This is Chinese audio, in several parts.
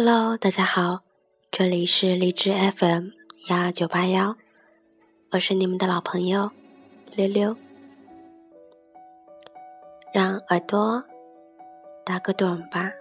Hello，大家好，这里是荔枝 FM 幺二九八幺，我是你们的老朋友溜溜，让耳朵打个盹吧。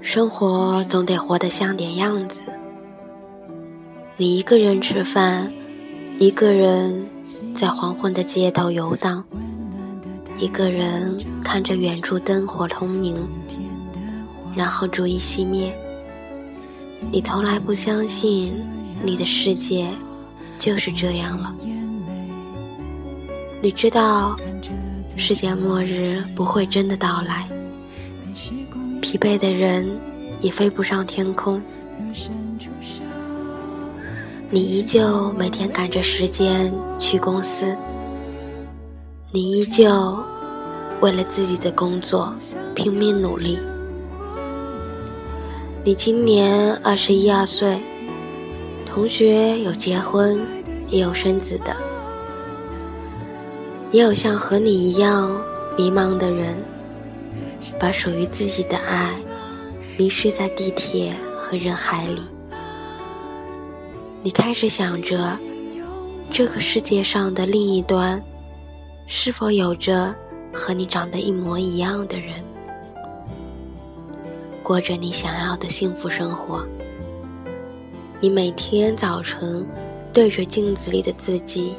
生活总得活得像点样子。你一个人吃饭，一个人在黄昏的街头游荡，一个人看着远处灯火通明，然后逐一熄灭。你从来不相信你的世界就是这样了。你知道，世界末日不会真的到来。疲惫的人也飞不上天空。你依旧每天赶着时间去公司，你依旧为了自己的工作拼命努力。你今年二十一二岁，同学有结婚，也有生子的，也有像和你一样迷茫的人。把属于自己的爱迷失在地铁和人海里，你开始想着这个世界上的另一端是否有着和你长得一模一样的人，过着你想要的幸福生活。你每天早晨对着镜子里的自己，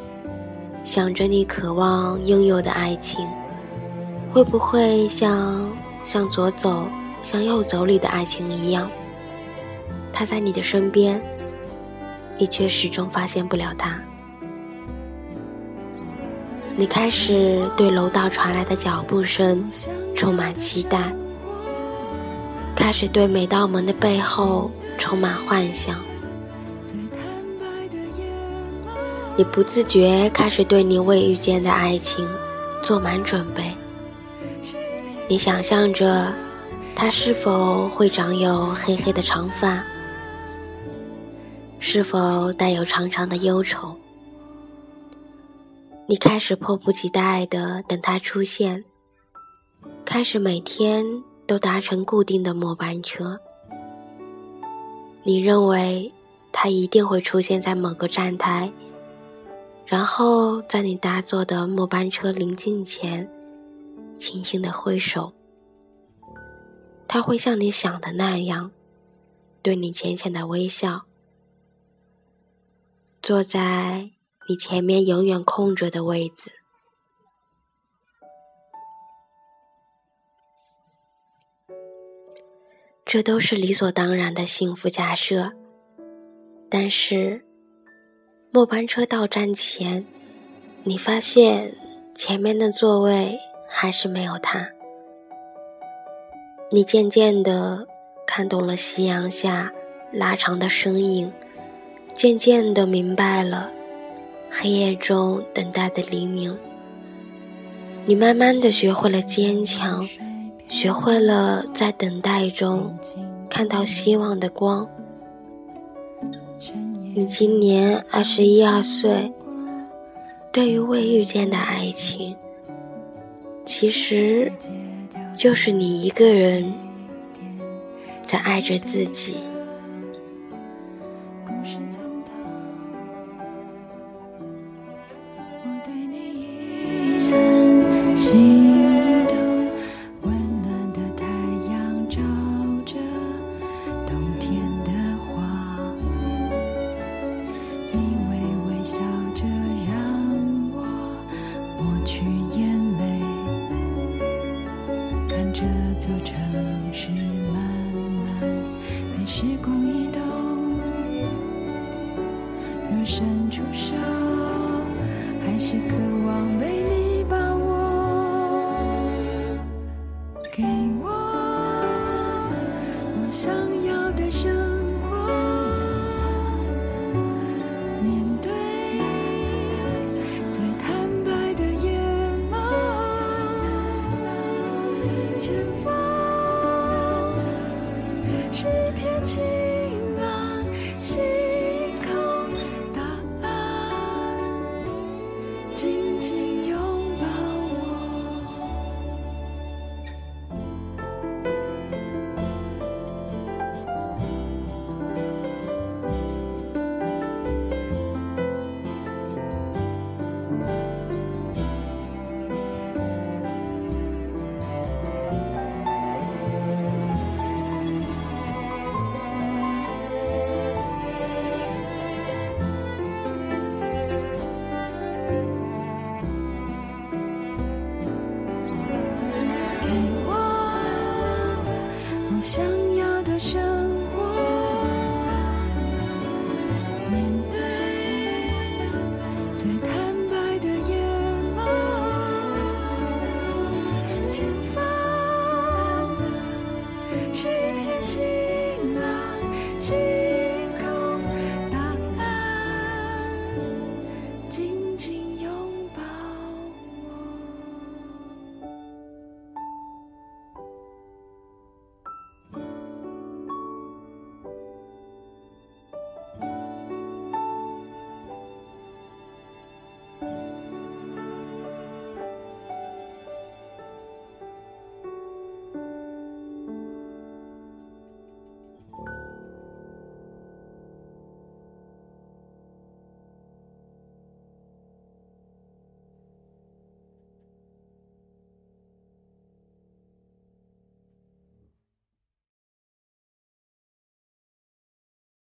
想着你渴望拥有的爱情。会不会像向左走、向右走里的爱情一样，他在你的身边，你却始终发现不了他。你开始对楼道传来的脚步声充满期待，开始对每道门的背后充满幻想。你不自觉开始对你未遇见的爱情做满准备。你想象着，他是否会长有黑黑的长发？是否带有长长的忧愁？你开始迫不及待的等他出现，开始每天都搭乘固定的末班车。你认为他一定会出现在某个站台，然后在你搭坐的末班车临近前。轻轻的挥手，他会像你想的那样，对你浅浅的微笑，坐在你前面永远空着的位子。这都是理所当然的幸福假设，但是末班车到站前，你发现前面的座位。还是没有他。你渐渐地看懂了夕阳下拉长的身影，渐渐地明白了黑夜中等待的黎明。你慢慢地学会了坚强，学会了在等待中看到希望的光。你今年二十一二岁，对于未遇见的爱情。其实，就是你一个人在爱着自己。微笑着让我抹去眼泪，看这座城市慢慢被时光移动。若伸出手，还是渴望被你把握。给我我想要的生。情我想要的生活，面对最坦白的眼眸。